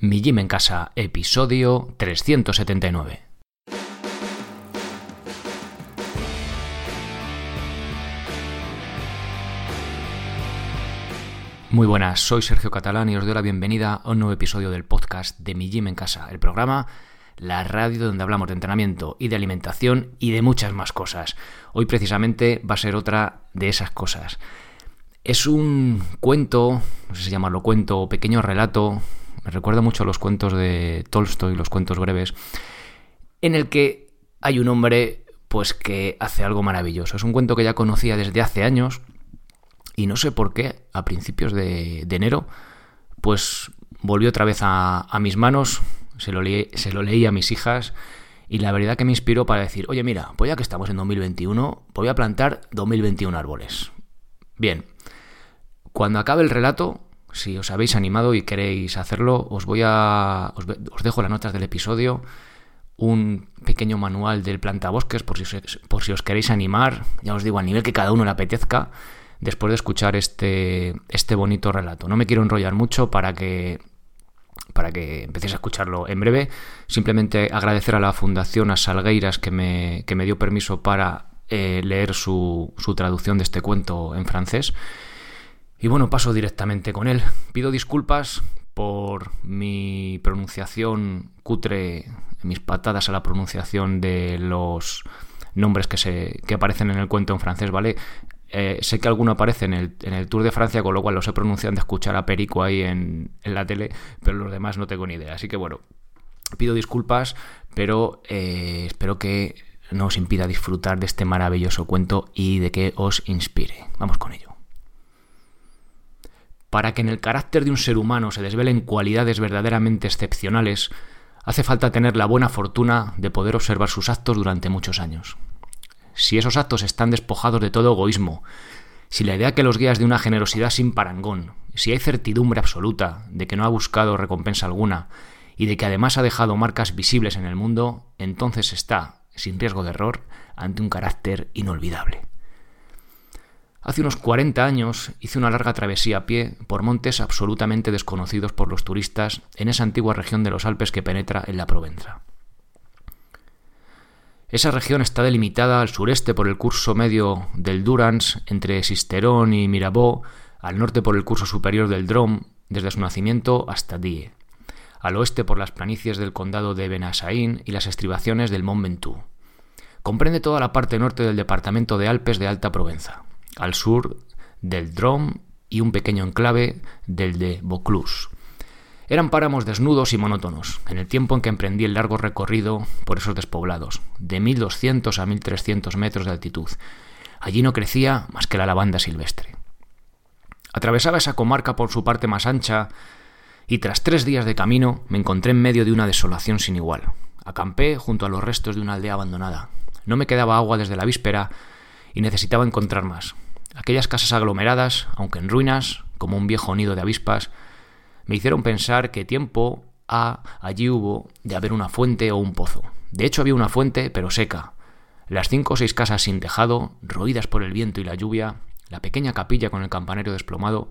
Mi Gym en Casa, episodio 379. Muy buenas, soy Sergio Catalán y os doy la bienvenida a un nuevo episodio del podcast de Mi Gym en Casa, el programa, la radio donde hablamos de entrenamiento y de alimentación y de muchas más cosas. Hoy precisamente va a ser otra de esas cosas. Es un cuento, no sé si llamarlo cuento o pequeño relato, me recuerda mucho los cuentos de Tolstoy, los cuentos breves, en el que hay un hombre pues que hace algo maravilloso. Es un cuento que ya conocía desde hace años y no sé por qué, a principios de, enero, pues volvió otra vez a, mis manos, se lo, se lo leí a mis hijas y la verdad que me inspiró para decir, oye mira, pues ya que estamos en 2021, voy a plantar 2021 árboles. Bien, cuando acabe el relato, si os habéis animado y queréis hacerlo, os voy a. Os, dejo las notas del episodio. Un pequeño manual del plantabosques por si, por si os queréis animar. Ya os digo, a nivel que cada uno le apetezca. Después de escuchar este, este bonito relato. No me quiero enrollar mucho para que para que empecéis a escucharlo en breve. Simplemente agradecer a la Fundación a Salgueiras que me, que me dio permiso para eh, leer su, su traducción de este cuento en francés. Y bueno, paso directamente con él. Pido disculpas por mi pronunciación cutre, mis patadas a la pronunciación de los nombres que, se, que aparecen en el cuento en francés, ¿vale? Eh, sé que alguno aparece en el, en el, Tour de Francia, con lo cual los he pronunciado de escuchar a Perico ahí en, en, la tele, pero los demás no tengo ni idea. Así que bueno, pido disculpas, pero eh, espero que no os impida disfrutar de este maravilloso cuento y de que os inspire. Vamos con ello. Para que en el carácter de un ser humano se desvelen cualidades verdaderamente excepcionales, hace falta tener la buena fortuna de poder observar sus actos durante muchos años. Si esos actos están despojados de todo egoísmo, si la idea que los guías de una generosidad sin parangón, si hay certidumbre absoluta de que no ha buscado recompensa alguna y de que además ha dejado marcas visibles en el mundo, entonces está, sin riesgo de error, ante un carácter inolvidable. Hace unos 40 años hice una larga travesía a pie por montes absolutamente desconocidos por los turistas en esa antigua región de los Alpes que penetra en la Provenza. Esa región está delimitada al sureste por el curso medio del Durance entre Sisterón y Mirabeau, al norte por el curso superior del Drôme, desde su nacimiento hasta Die, al oeste por las planicies del condado de Benassaín y las estribaciones del Mont Ventoux. Comprende toda la parte norte del departamento de Alpes de Alta Provenza al sur del Drôme y un pequeño enclave del de Vaucluse. Eran páramos desnudos y monótonos, en el tiempo en que emprendí el largo recorrido por esos despoblados, de 1200 a 1300 metros de altitud. Allí no crecía más que la lavanda silvestre. Atravesaba esa comarca por su parte más ancha y tras tres días de camino me encontré en medio de una desolación sin igual. Acampé junto a los restos de una aldea abandonada. No me quedaba agua desde la víspera y necesitaba encontrar más. Aquellas casas aglomeradas, aunque en ruinas, como un viejo nido de avispas, me hicieron pensar que tiempo ha allí hubo de haber una fuente o un pozo. De hecho había una fuente, pero seca. Las cinco o seis casas sin tejado, roídas por el viento y la lluvia, la pequeña capilla con el campanario desplomado,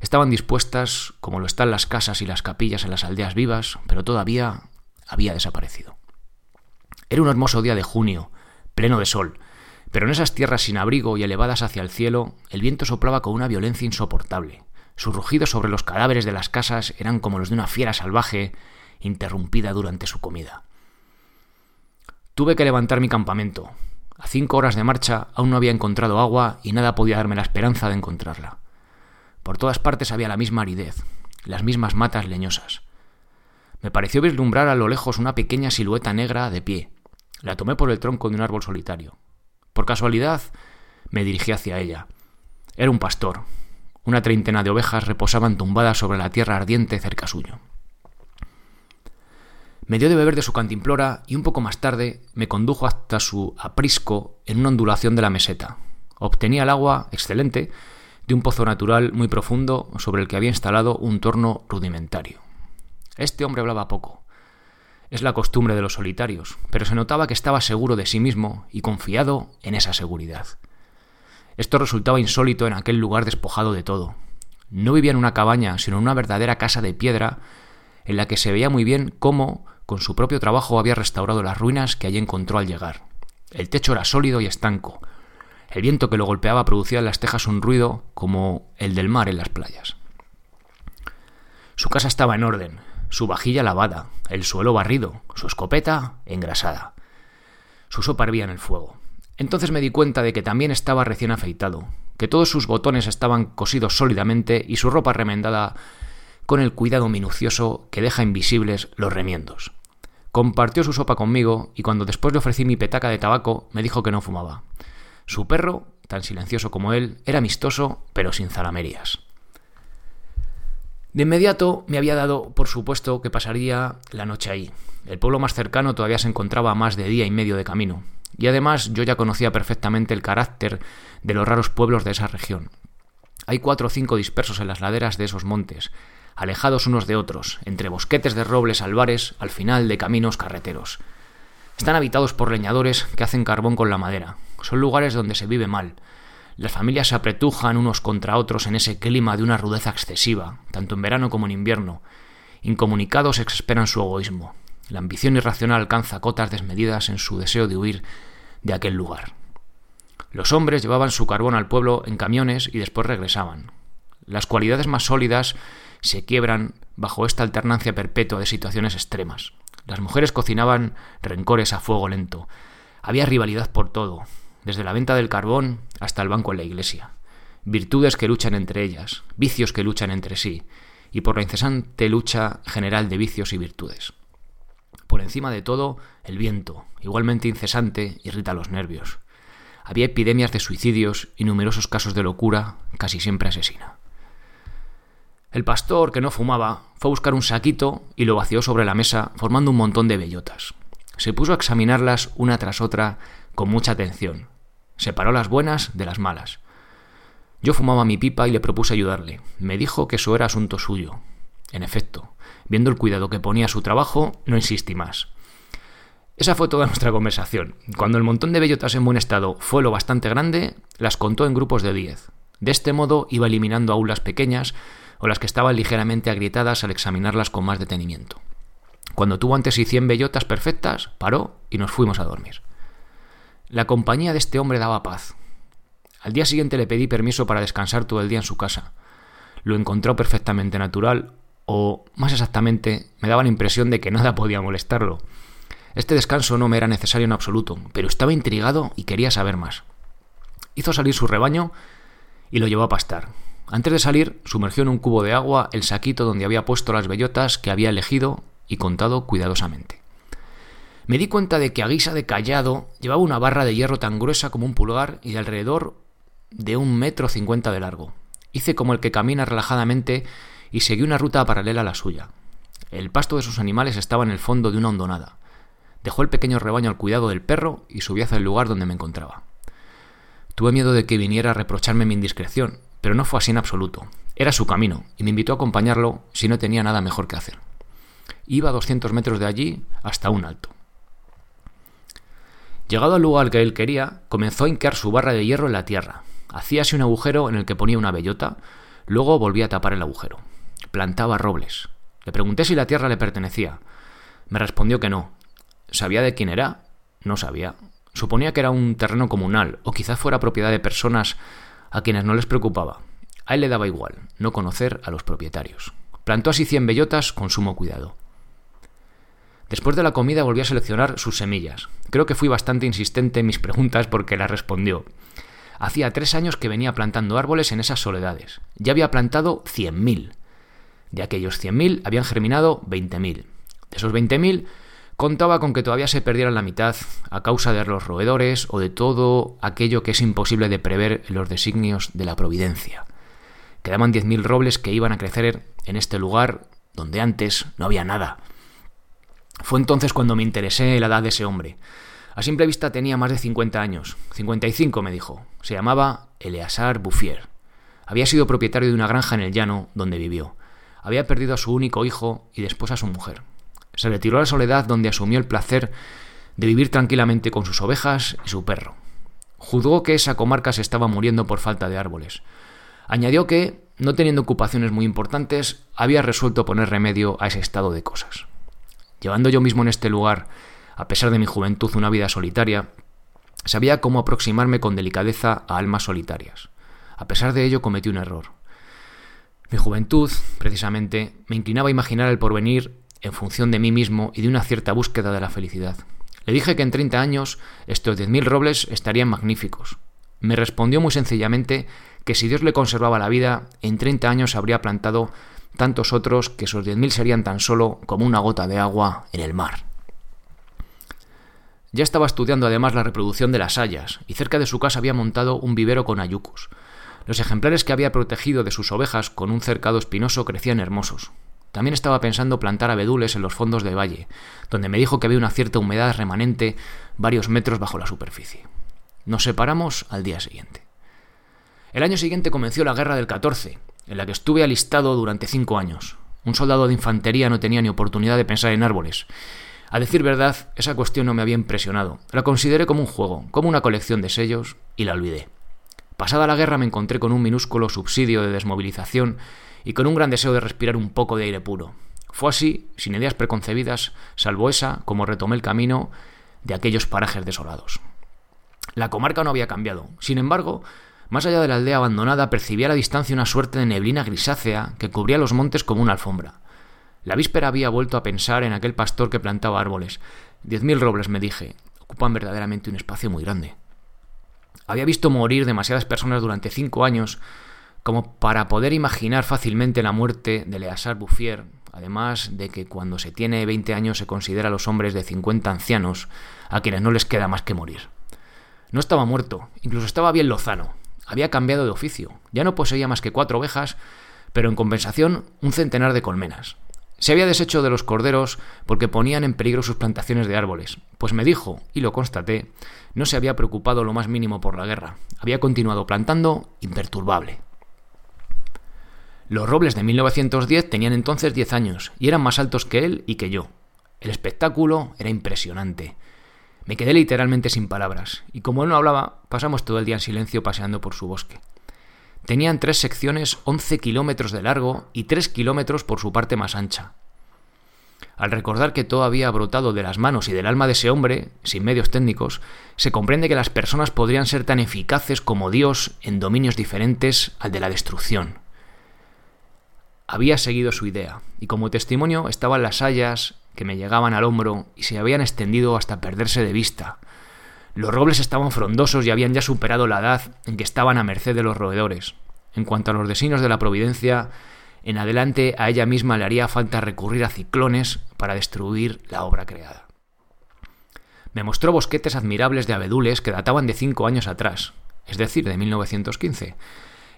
estaban dispuestas como lo están las casas y las capillas en las aldeas vivas, pero todavía había desaparecido. Era un hermoso día de junio, pleno de sol, pero en esas tierras sin abrigo y elevadas hacia el cielo, el viento soplaba con una violencia insoportable. Sus rugidos sobre los cadáveres de las casas eran como los de una fiera salvaje interrumpida durante su comida. Tuve que levantar mi campamento. A cinco horas de marcha aún no había encontrado agua y nada podía darme la esperanza de encontrarla. Por todas partes había la misma aridez, las mismas matas leñosas. Me pareció vislumbrar a lo lejos una pequeña silueta negra de pie. La tomé por el tronco de un árbol solitario. Por casualidad, me dirigí hacia ella. Era un pastor. Una treintena de ovejas reposaban tumbadas sobre la tierra ardiente cerca suyo. Me dio de beber de su cantimplora y un poco más tarde me condujo hasta su aprisco en una ondulación de la meseta. Obtenía el agua, excelente, de un pozo natural muy profundo sobre el que había instalado un torno rudimentario. Este hombre hablaba poco, es la costumbre de los solitarios, pero se notaba que estaba seguro de sí mismo y confiado en esa seguridad. Esto resultaba insólito en aquel lugar despojado de todo. No vivía en una cabaña, sino en una verdadera casa de piedra en la que se veía muy bien cómo, con su propio trabajo, había restaurado las ruinas que allí encontró al llegar. El techo era sólido y estanco. El viento que lo golpeaba producía en las tejas un ruido como el del mar en las playas. Su casa estaba en orden, su vajilla lavada, el suelo barrido, su escopeta engrasada. Su sopa hervía en el fuego. Entonces me di cuenta de que también estaba recién afeitado, que todos sus botones estaban cosidos sólidamente y su ropa remendada con el cuidado minucioso que deja invisibles los remiendos. Compartió su sopa conmigo y cuando después le ofrecí mi petaca de tabaco me dijo que no fumaba. Su perro, tan silencioso como él, era amistoso pero sin zalamerías. De inmediato me había dado por supuesto que pasaría la noche ahí. El pueblo más cercano todavía se encontraba a más de día y medio de camino, y además yo ya conocía perfectamente el carácter de los raros pueblos de esa región. Hay cuatro o cinco dispersos en las laderas de esos montes, alejados unos de otros, entre bosquetes de robles albares al final de caminos carreteros. Están habitados por leñadores que hacen carbón con la madera. Son lugares donde se vive mal, las familias se apretujan unos contra otros en ese clima de una rudeza excesiva, tanto en verano como en invierno. Incomunicados exasperan su egoísmo. La ambición irracional alcanza cotas desmedidas en su deseo de huir de aquel lugar. Los hombres llevaban su carbón al pueblo en camiones y después regresaban. Las cualidades más sólidas se quiebran bajo esta alternancia perpetua de situaciones extremas. Las mujeres cocinaban rencores a fuego lento. Había rivalidad por todo, desde la venta del carbón hasta el banco en la iglesia. Virtudes que luchan entre ellas, vicios que luchan entre sí, y por la incesante lucha general de vicios y virtudes. Por encima de todo, el viento, igualmente incesante, irrita los nervios. Había epidemias de suicidios y numerosos casos de locura, casi siempre asesina. El pastor, que no fumaba, fue a buscar un saquito y lo vació sobre la mesa, formando un montón de bellotas. Se puso a examinarlas una tras otra con mucha atención. Separó las buenas de las malas. Yo fumaba mi pipa y le propuse ayudarle. Me dijo que eso era asunto suyo. En efecto, viendo el cuidado que ponía a su trabajo, no insistí más. Esa fue toda nuestra conversación. Cuando el montón de bellotas en buen estado fue lo bastante grande, las contó en grupos de diez. De este modo iba eliminando aún las pequeñas o las que estaban ligeramente agrietadas al examinarlas con más detenimiento. Cuando tuvo antes y cien bellotas perfectas, paró y nos fuimos a dormir. La compañía de este hombre daba paz. Al día siguiente le pedí permiso para descansar todo el día en su casa. Lo encontró perfectamente natural, o, más exactamente, me daba la impresión de que nada podía molestarlo. Este descanso no me era necesario en absoluto, pero estaba intrigado y quería saber más. Hizo salir su rebaño y lo llevó a pastar. Antes de salir, sumergió en un cubo de agua el saquito donde había puesto las bellotas que había elegido y contado cuidadosamente. Me di cuenta de que a guisa de callado llevaba una barra de hierro tan gruesa como un pulgar y de alrededor de un metro cincuenta de largo. Hice como el que camina relajadamente y seguí una ruta paralela a la suya. El pasto de sus animales estaba en el fondo de una hondonada. Dejó el pequeño rebaño al cuidado del perro y subí hacia el lugar donde me encontraba. Tuve miedo de que viniera a reprocharme mi indiscreción, pero no fue así en absoluto. Era su camino, y me invitó a acompañarlo si no tenía nada mejor que hacer. Iba a doscientos metros de allí hasta un alto. Llegado al lugar que él quería, comenzó a hincar su barra de hierro en la tierra. Hacíase un agujero en el que ponía una bellota, luego volvía a tapar el agujero. Plantaba robles. Le pregunté si la tierra le pertenecía. Me respondió que no. ¿Sabía de quién era? No sabía. Suponía que era un terreno comunal, o quizás fuera propiedad de personas a quienes no les preocupaba. A él le daba igual, no conocer a los propietarios. Plantó así cien bellotas con sumo cuidado. Después de la comida volví a seleccionar sus semillas. Creo que fui bastante insistente en mis preguntas porque la respondió. Hacía tres años que venía plantando árboles en esas soledades. Ya había plantado cien mil. De aquellos cien mil habían germinado veinte mil. De esos veinte mil contaba con que todavía se perdieran la mitad a causa de los roedores o de todo aquello que es imposible de prever en los designios de la providencia. Quedaban diez mil robles que iban a crecer en este lugar donde antes no había nada. Fue entonces cuando me interesé en la edad de ese hombre. A simple vista tenía más de 50 años. 55 me dijo. Se llamaba Eleazar Bouffier. Había sido propietario de una granja en el llano donde vivió. Había perdido a su único hijo y después a su mujer. Se retiró a la soledad donde asumió el placer de vivir tranquilamente con sus ovejas y su perro. Juzgó que esa comarca se estaba muriendo por falta de árboles. Añadió que no teniendo ocupaciones muy importantes, había resuelto poner remedio a ese estado de cosas. Llevando yo mismo en este lugar, a pesar de mi juventud, una vida solitaria, sabía cómo aproximarme con delicadeza a almas solitarias. A pesar de ello cometí un error. Mi juventud, precisamente, me inclinaba a imaginar el porvenir en función de mí mismo y de una cierta búsqueda de la felicidad. Le dije que en 30 años estos 10.000 robles estarían magníficos. Me respondió muy sencillamente que si Dios le conservaba la vida, en 30 años habría plantado tantos otros que esos 10.000 serían tan solo como una gota de agua en el mar. Ya estaba estudiando además la reproducción de las hayas, y cerca de su casa había montado un vivero con ayucos. Los ejemplares que había protegido de sus ovejas con un cercado espinoso crecían hermosos. También estaba pensando plantar abedules en los fondos del valle, donde me dijo que había una cierta humedad remanente varios metros bajo la superficie. Nos separamos al día siguiente. El año siguiente comenzó la guerra del 14, en la que estuve alistado durante cinco años. Un soldado de infantería no tenía ni oportunidad de pensar en árboles, a decir verdad, esa cuestión no me había impresionado. La consideré como un juego, como una colección de sellos, y la olvidé. Pasada la guerra me encontré con un minúsculo subsidio de desmovilización y con un gran deseo de respirar un poco de aire puro. Fue así, sin ideas preconcebidas, salvo esa, como retomé el camino de aquellos parajes desolados. La comarca no había cambiado. Sin embargo, más allá de la aldea abandonada percibía a la distancia una suerte de neblina grisácea que cubría los montes como una alfombra. La víspera había vuelto a pensar en aquel pastor que plantaba árboles. Diez mil robles, me dije, ocupan verdaderamente un espacio muy grande. Había visto morir demasiadas personas durante cinco años como para poder imaginar fácilmente la muerte de Leasar Bouffier, además de que cuando se tiene 20 años se considera a los hombres de 50 ancianos a quienes no les queda más que morir. No estaba muerto, incluso estaba bien lozano. Había cambiado de oficio. Ya no poseía más que cuatro ovejas, pero en compensación un centenar de colmenas. Se había deshecho de los corderos porque ponían en peligro sus plantaciones de árboles, pues me dijo, y lo constaté, no se había preocupado lo más mínimo por la guerra, había continuado plantando imperturbable. Los robles de 1910 tenían entonces 10 años y eran más altos que él y que yo. El espectáculo era impresionante. Me quedé literalmente sin palabras, y como él no hablaba, pasamos todo el día en silencio paseando por su bosque. Tenían tres secciones 11 kilómetros de largo y 3 kilómetros por su parte más ancha. Al recordar que todo había brotado de las manos y del alma de ese hombre, sin medios técnicos, se comprende que las personas podrían ser tan eficaces como Dios en dominios diferentes al de la destrucción. Había seguido su idea, y como testimonio estaban las hayas que me llegaban al hombro y se habían extendido hasta perderse de vista, los robles estaban frondosos y habían ya superado la edad en que estaban a merced de los roedores. En cuanto a los designios de la providencia, en adelante a ella misma le haría falta recurrir a ciclones para destruir la obra creada. Me mostró bosquetes admirables de abedules que databan de cinco años atrás, es decir, de 1915,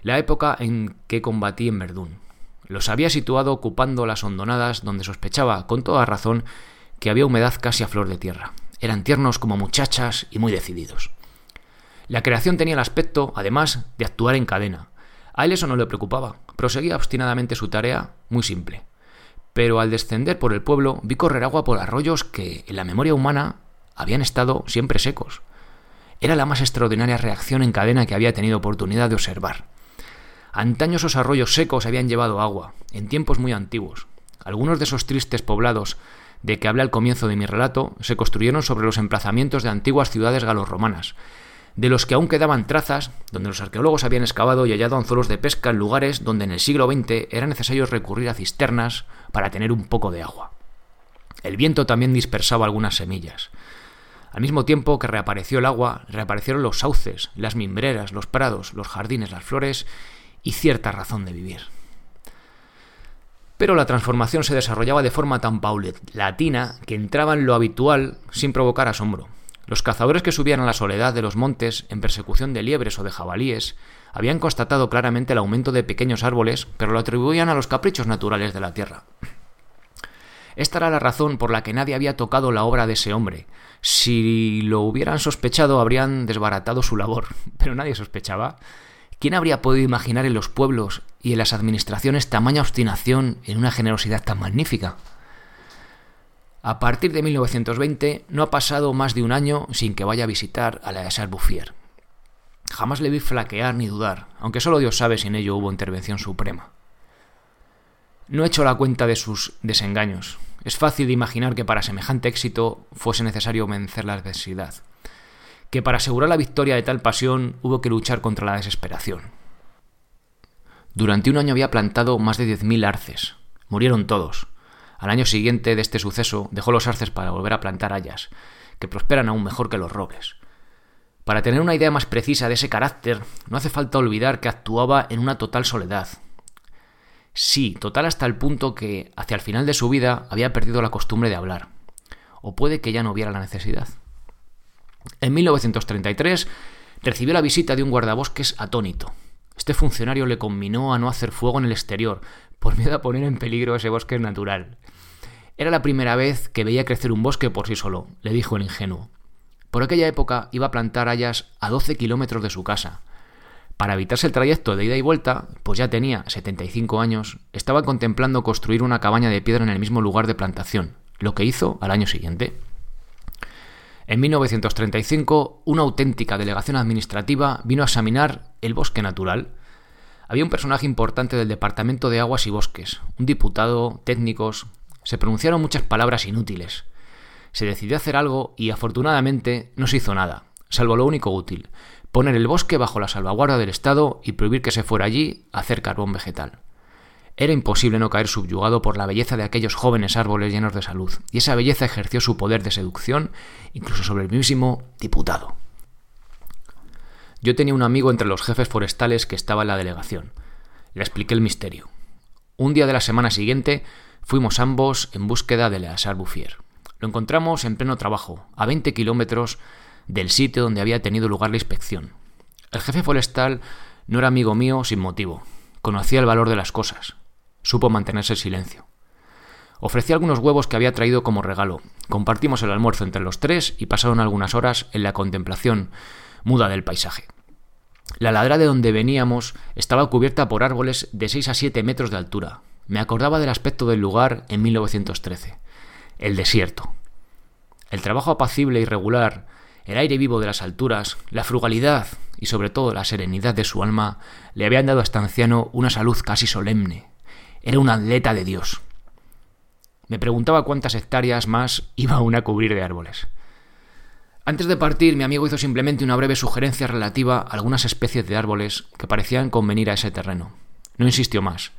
la época en que combatí en Verdún. Los había situado ocupando las hondonadas donde sospechaba, con toda razón, que había humedad casi a flor de tierra. Eran tiernos como muchachas y muy decididos. La creación tenía el aspecto, además, de actuar en cadena. A él eso no le preocupaba. Proseguía obstinadamente su tarea, muy simple. Pero al descender por el pueblo vi correr agua por arroyos que, en la memoria humana, habían estado siempre secos. Era la más extraordinaria reacción en cadena que había tenido oportunidad de observar. Antaño esos arroyos secos habían llevado agua, en tiempos muy antiguos. Algunos de esos tristes poblados de que habla al comienzo de mi relato se construyeron sobre los emplazamientos de antiguas ciudades galorromanas, de los que aún quedaban trazas, donde los arqueólogos habían excavado y hallado anzuelos de pesca en lugares donde en el siglo XX era necesario recurrir a cisternas para tener un poco de agua. El viento también dispersaba algunas semillas. Al mismo tiempo que reapareció el agua, reaparecieron los sauces, las mimbreras, los prados, los jardines, las flores y cierta razón de vivir. Pero la transformación se desarrollaba de forma tan paulatina que entraba en lo habitual sin provocar asombro. Los cazadores que subían a la soledad de los montes en persecución de liebres o de jabalíes habían constatado claramente el aumento de pequeños árboles, pero lo atribuían a los caprichos naturales de la tierra. Esta era la razón por la que nadie había tocado la obra de ese hombre. Si lo hubieran sospechado, habrían desbaratado su labor, pero nadie sospechaba. ¿Quién habría podido imaginar en los pueblos y en las administraciones tamaña obstinación en una generosidad tan magnífica? A partir de 1920 no ha pasado más de un año sin que vaya a visitar a la de Bouffier. Jamás le vi flaquear ni dudar, aunque solo Dios sabe si en ello hubo intervención suprema. No he hecho la cuenta de sus desengaños. Es fácil de imaginar que para semejante éxito fuese necesario vencer la adversidad, que para asegurar la victoria de tal pasión hubo que luchar contra la desesperación. Durante un año había plantado más de 10.000 arces. Murieron todos. Al año siguiente de este suceso dejó los arces para volver a plantar hayas, que prosperan aún mejor que los robles. Para tener una idea más precisa de ese carácter, no hace falta olvidar que actuaba en una total soledad. Sí, total hasta el punto que, hacia el final de su vida, había perdido la costumbre de hablar. O puede que ya no hubiera la necesidad. En 1933 recibió la visita de un guardabosques atónito. Este funcionario le conminó a no hacer fuego en el exterior, por miedo a poner en peligro ese bosque natural. Era la primera vez que veía crecer un bosque por sí solo, le dijo el ingenuo. Por aquella época iba a plantar hayas a 12 kilómetros de su casa. Para evitarse el trayecto de ida y vuelta, pues ya tenía 75 años, estaba contemplando construir una cabaña de piedra en el mismo lugar de plantación, lo que hizo al año siguiente. En 1935, una auténtica delegación administrativa vino a examinar el bosque natural. Había un personaje importante del Departamento de Aguas y Bosques, un diputado, técnicos. Se pronunciaron muchas palabras inútiles se decidió hacer algo y afortunadamente no se hizo nada, salvo lo único útil, poner el bosque bajo la salvaguarda del Estado y prohibir que se fuera allí a hacer carbón vegetal. Era imposible no caer subyugado por la belleza de aquellos jóvenes árboles llenos de salud, y esa belleza ejerció su poder de seducción incluso sobre el mismo diputado. Yo tenía un amigo entre los jefes forestales que estaba en la delegación. Le expliqué el misterio. Un día de la semana siguiente fuimos ambos en búsqueda de Leasar Bouffier. Lo encontramos en pleno trabajo, a 20 kilómetros del sitio donde había tenido lugar la inspección. El jefe forestal no era amigo mío sin motivo. Conocía el valor de las cosas. Supo mantenerse en silencio. Ofrecí algunos huevos que había traído como regalo. Compartimos el almuerzo entre los tres y pasaron algunas horas en la contemplación muda del paisaje. La ladra de donde veníamos estaba cubierta por árboles de 6 a 7 metros de altura. Me acordaba del aspecto del lugar en 1913 el desierto. El trabajo apacible y regular, el aire vivo de las alturas, la frugalidad y sobre todo la serenidad de su alma le habían dado a este anciano una salud casi solemne. Era un atleta de Dios. Me preguntaba cuántas hectáreas más iba aún a cubrir de árboles. Antes de partir, mi amigo hizo simplemente una breve sugerencia relativa a algunas especies de árboles que parecían convenir a ese terreno. No insistió más.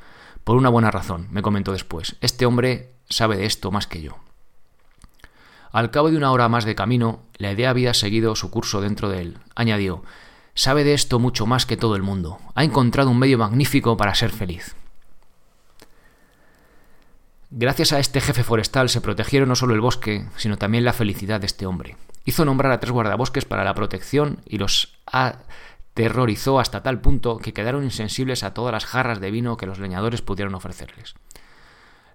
Por una buena razón, me comentó después. Este hombre sabe de esto más que yo. Al cabo de una hora más de camino, la idea había seguido su curso dentro de él. Añadió, sabe de esto mucho más que todo el mundo. Ha encontrado un medio magnífico para ser feliz. Gracias a este jefe forestal se protegieron no solo el bosque, sino también la felicidad de este hombre. Hizo nombrar a tres guardabosques para la protección y los aterrorizó hasta tal punto que quedaron insensibles a todas las jarras de vino que los leñadores pudieron ofrecerles.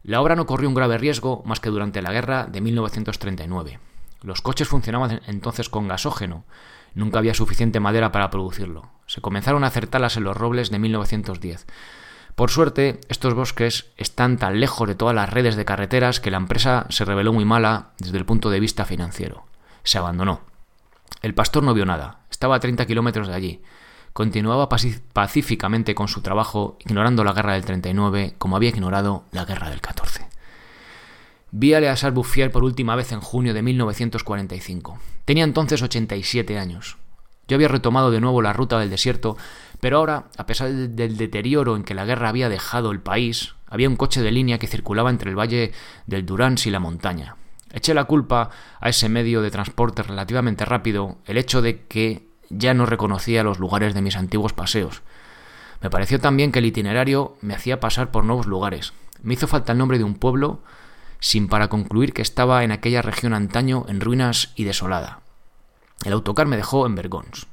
La obra no corrió un grave riesgo más que durante la guerra de 1939. Los coches funcionaban entonces con gasógeno. Nunca había suficiente madera para producirlo. Se comenzaron a acertarlas en los robles de 1910. Por suerte, estos bosques están tan lejos de todas las redes de carreteras que la empresa se reveló muy mala desde el punto de vista financiero. Se abandonó. El pastor no vio nada. Estaba a 30 kilómetros de allí continuaba pacíficamente con su trabajo, ignorando la guerra del 39 como había ignorado la guerra del 14. Vi a Leasar Bouffier por última vez en junio de 1945. Tenía entonces 87 años. Yo había retomado de nuevo la ruta del desierto, pero ahora, a pesar del deterioro en que la guerra había dejado el país, había un coche de línea que circulaba entre el valle del Durance y la montaña. Eché la culpa a ese medio de transporte relativamente rápido el hecho de que ya no reconocía los lugares de mis antiguos paseos. Me pareció también que el itinerario me hacía pasar por nuevos lugares. Me hizo falta el nombre de un pueblo, sin para concluir que estaba en aquella región antaño en ruinas y desolada. El autocar me dejó en Bergons.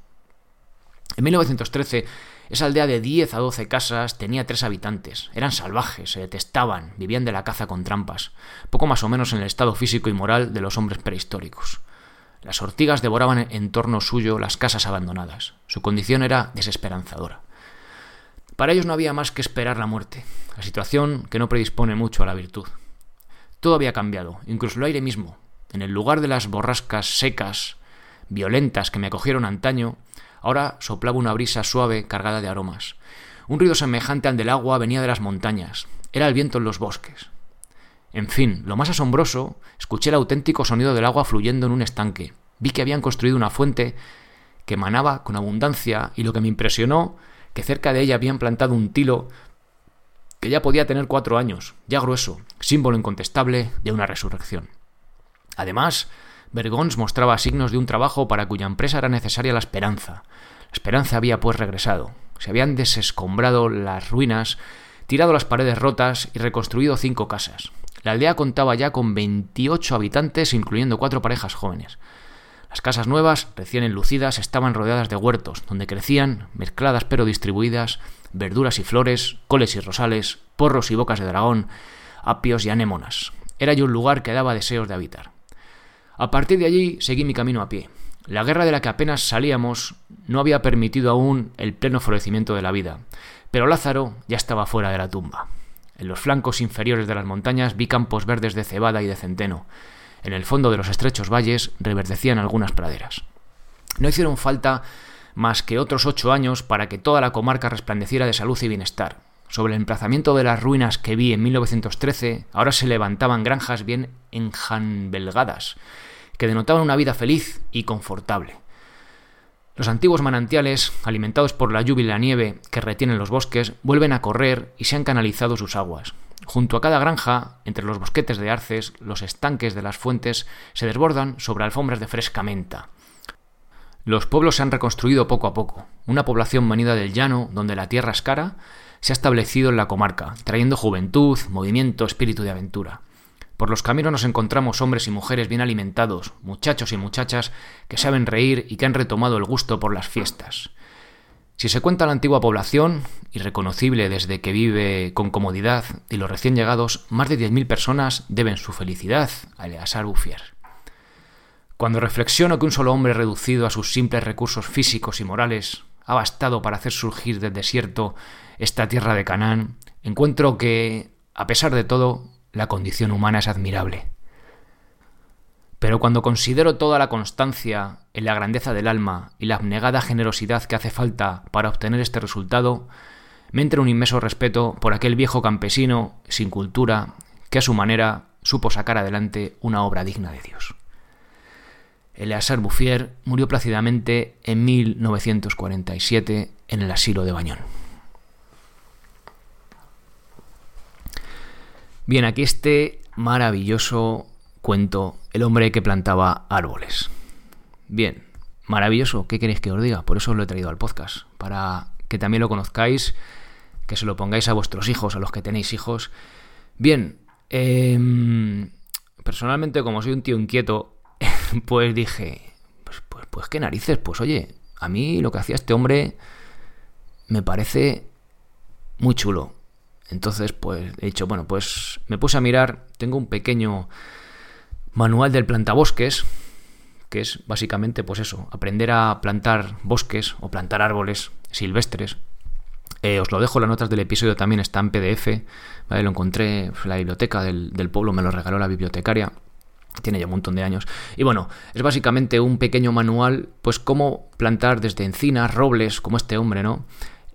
En 1913, esa aldea de 10 a 12 casas tenía tres habitantes. Eran salvajes, se detestaban, vivían de la caza con trampas, poco más o menos en el estado físico y moral de los hombres prehistóricos. Las ortigas devoraban en torno suyo las casas abandonadas. Su condición era desesperanzadora. Para ellos no había más que esperar la muerte, la situación que no predispone mucho a la virtud. Todo había cambiado, incluso el aire mismo. En el lugar de las borrascas secas, violentas que me acogieron antaño, Ahora soplaba una brisa suave cargada de aromas. Un ruido semejante al del agua venía de las montañas. Era el viento en los bosques. En fin, lo más asombroso, escuché el auténtico sonido del agua fluyendo en un estanque. Vi que habían construido una fuente que emanaba con abundancia y lo que me impresionó, que cerca de ella habían plantado un tilo que ya podía tener cuatro años, ya grueso, símbolo incontestable de una resurrección. Además, Bergons mostraba signos de un trabajo para cuya empresa era necesaria la esperanza. La esperanza había pues regresado. Se habían desescombrado las ruinas, tirado las paredes rotas y reconstruido cinco casas. La aldea contaba ya con 28 habitantes, incluyendo cuatro parejas jóvenes. Las casas nuevas, recién enlucidas, estaban rodeadas de huertos, donde crecían, mezcladas pero distribuidas, verduras y flores, coles y rosales, porros y bocas de dragón, apios y anémonas. Era yo un lugar que daba deseos de habitar. A partir de allí seguí mi camino a pie. La guerra de la que apenas salíamos no había permitido aún el pleno florecimiento de la vida, pero Lázaro ya estaba fuera de la tumba. En los flancos inferiores de las montañas vi campos verdes de cebada y de centeno. En el fondo de los estrechos valles reverdecían algunas praderas. No hicieron falta más que otros ocho años para que toda la comarca resplandeciera de salud y bienestar. Sobre el emplazamiento de las ruinas que vi en 1913, ahora se levantaban granjas bien enjanbelgadas, que denotaban una vida feliz y confortable. Los antiguos manantiales, alimentados por la lluvia y la nieve que retienen los bosques, vuelven a correr y se han canalizado sus aguas. Junto a cada granja, entre los bosquetes de arces, los estanques de las fuentes se desbordan sobre alfombras de fresca menta. Los pueblos se han reconstruido poco a poco. Una población venida del llano, donde la tierra es cara, se ha establecido en la comarca, trayendo juventud, movimiento, espíritu de aventura. Por los caminos nos encontramos hombres y mujeres bien alimentados, muchachos y muchachas que saben reír y que han retomado el gusto por las fiestas. Si se cuenta la antigua población, irreconocible desde que vive con comodidad, y los recién llegados, más de 10.000 personas deben su felicidad a Eleazar Buffier. Cuando reflexiono que un solo hombre reducido a sus simples recursos físicos y morales ha bastado para hacer surgir del desierto esta tierra de Canaán, encuentro que, a pesar de todo, la condición humana es admirable. Pero cuando considero toda la constancia en la grandeza del alma y la abnegada generosidad que hace falta para obtener este resultado, me entra un inmenso respeto por aquel viejo campesino sin cultura que a su manera supo sacar adelante una obra digna de Dios. Eleazar Bouffier murió plácidamente en 1947 en el asilo de Bañón. Bien, aquí este maravilloso cuento, El hombre que plantaba árboles. Bien, maravilloso, ¿qué queréis que os diga? Por eso os lo he traído al podcast, para que también lo conozcáis, que se lo pongáis a vuestros hijos, a los que tenéis hijos. Bien, em, personalmente como soy un tío inquieto, pues dije, pues, pues, pues qué narices, pues oye, a mí lo que hacía este hombre me parece muy chulo. Entonces, pues he dicho, bueno, pues me puse a mirar, tengo un pequeño manual del plantabosques, que es básicamente, pues eso, aprender a plantar bosques o plantar árboles silvestres. Eh, os lo dejo, las notas del episodio también está en PDF, ¿vale? Lo encontré en la biblioteca del, del pueblo, me lo regaló la bibliotecaria tiene ya un montón de años. Y bueno, es básicamente un pequeño manual, pues cómo plantar desde encinas, robles, como este hombre, ¿no?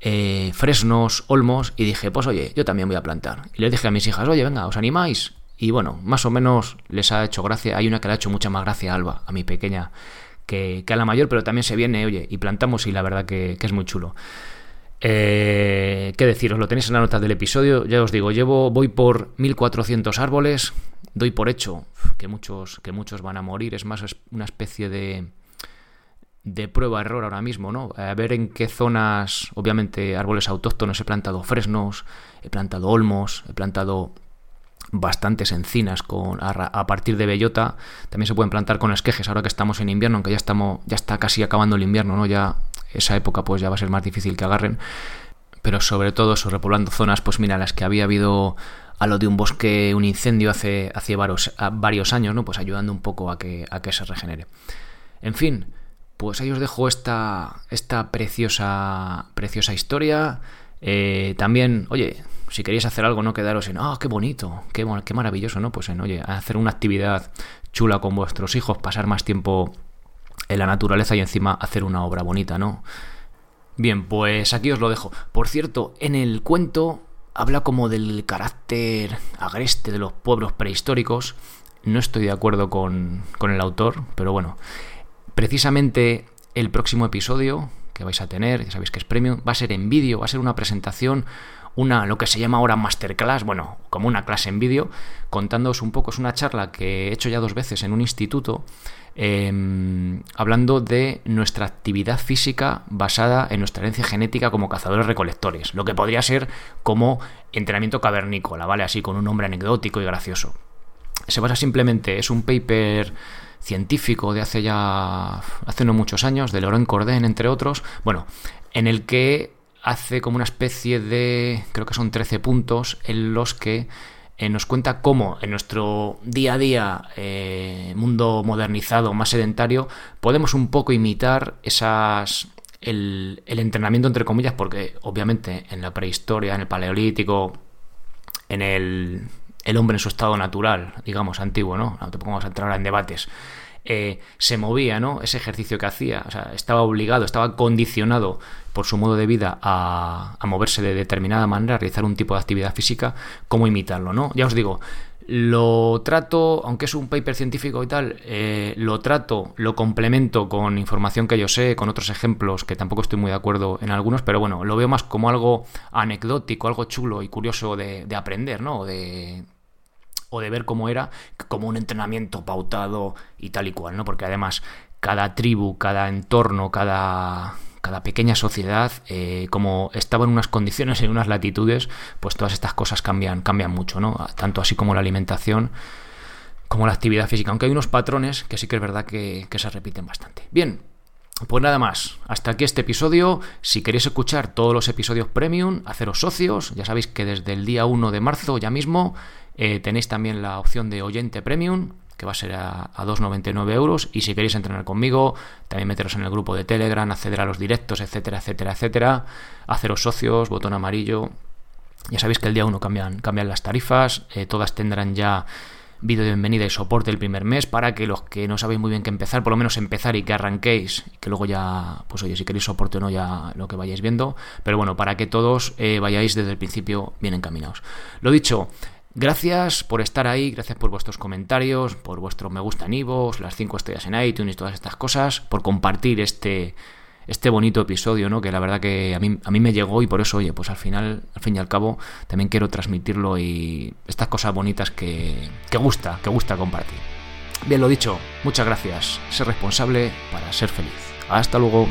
Eh, fresnos, olmos, y dije, pues oye, yo también voy a plantar. Y le dije a mis hijas, oye, venga, ¿os animáis? Y bueno, más o menos les ha hecho gracia. Hay una que le ha hecho mucha más gracia a Alba, a mi pequeña, que, a la mayor, pero también se viene, oye, y plantamos y la verdad que, es muy chulo. Eh, ¿Qué deciros? Lo tenéis en la nota del episodio. Ya os digo, llevo, voy por 1400 árboles. Doy por hecho que muchos, que muchos van a morir. Es más, una especie de, de prueba-error ahora mismo, ¿no? A ver en qué zonas, obviamente, árboles autóctonos he plantado fresnos, he plantado olmos, he plantado bastantes encinas con a, partir de bellota también se pueden plantar con esquejes ahora que estamos en invierno aunque ya estamos ya está casi acabando el invierno no ya esa época pues ya va a ser más difícil que agarren. Pero sobre todo eso repoblando zonas pues mira las que había habido a lo de un bosque un incendio hace hace varios, varios años no pues ayudando un poco a que a que se regenere. En fin pues ahí os dejo esta, esta preciosa, preciosa historia. Eh, también, oye, si queréis hacer algo, no quedaros en, ah, qué bonito, qué, qué maravilloso, ¿no? Pues en, oye, hacer una actividad chula con vuestros hijos, pasar más tiempo en la naturaleza y encima hacer una obra bonita, ¿no? Bien, pues aquí os lo dejo. Por cierto, en el cuento habla como del carácter agreste de los pueblos prehistóricos. No estoy de acuerdo con, con el autor, pero bueno. Precisamente el próximo episodio que vais a tener, ya sabéis que es premium, va a ser en vídeo, va a ser una presentación una, lo que se llama ahora masterclass, bueno, como una clase en vídeo, contándoos un poco, es una charla que he hecho ya dos veces en un instituto, em, hablando de nuestra actividad física basada en nuestra herencia genética como cazadores-recolectores, lo que podría ser como entrenamiento cavernícola, ¿vale? Así con un nombre anecdótico y gracioso. Se basa simplemente, es un paper científico de hace ya hace no muchos años, de Laurent Corden, entre otros, bueno, en el que hace como una especie de, creo que son 13 puntos, en los que eh, nos cuenta cómo en nuestro día a día, eh, mundo modernizado, más sedentario, podemos un poco imitar esas... El, el entrenamiento entre comillas, porque obviamente en la prehistoria, en el paleolítico, en el, el hombre en su estado natural, digamos, antiguo, ¿no? No te pongamos a entrar en debates. Eh, se movía, ¿no? Ese ejercicio que hacía, o sea, estaba obligado, estaba condicionado por su modo de vida a, moverse de determinada manera, a realizar un tipo de actividad física, cómo imitarlo, ¿no? Ya os digo, lo trato, aunque es un paper científico y tal, eh, lo trato, lo complemento con información que yo sé, con otros ejemplos que tampoco estoy muy de acuerdo en algunos, pero bueno, lo veo más como algo anecdótico, algo chulo y curioso de, de aprender, ¿no? De, o de ver cómo era, como un entrenamiento pautado y tal y cual, ¿no? Porque además cada tribu, cada entorno, cada, cada pequeña sociedad, eh, como estaba en unas condiciones, en unas latitudes, pues todas estas cosas cambian, cambian mucho, ¿no? Tanto así como la alimentación como la actividad física, aunque hay unos patrones que sí que es verdad que, se repiten bastante. Bien, pues nada más, hasta aquí este episodio. Si queréis escuchar todos los episodios premium, haceros socios. Ya sabéis que desde el día 1 de marzo ya mismo eh, tenéis también la opción de oyente premium, que va a ser a, 2,99 euros. Y si queréis entrenar conmigo, también meteros en el grupo de Telegram, acceder a los directos, etcétera, etcétera, etcétera. Haceros socios, botón amarillo. Ya sabéis que el día 1 cambian, cambian las tarifas, eh, todas tendrán ya vídeo de bienvenida y soporte el primer mes para que los que no sabéis muy bien qué empezar, por lo menos empezar y que arranquéis, que luego ya, pues oye, si queréis soporte o no, ya lo que vayáis viendo, pero bueno, para que todos eh, vayáis desde el principio bien encaminados. Lo dicho, Gracias por estar ahí, gracias por vuestros comentarios, por vuestro me gusta en Ivos, las 5 estrellas en iTunes y todas estas cosas, por compartir este, este bonito episodio, ¿no? Que la verdad que a mí, a mí me llegó y por eso, oye, pues al final, al fin y al cabo, también quiero transmitirlo y estas cosas bonitas que, que gusta, que gusta compartir. Bien, lo dicho, muchas gracias. Ser responsable para ser feliz. Hasta luego.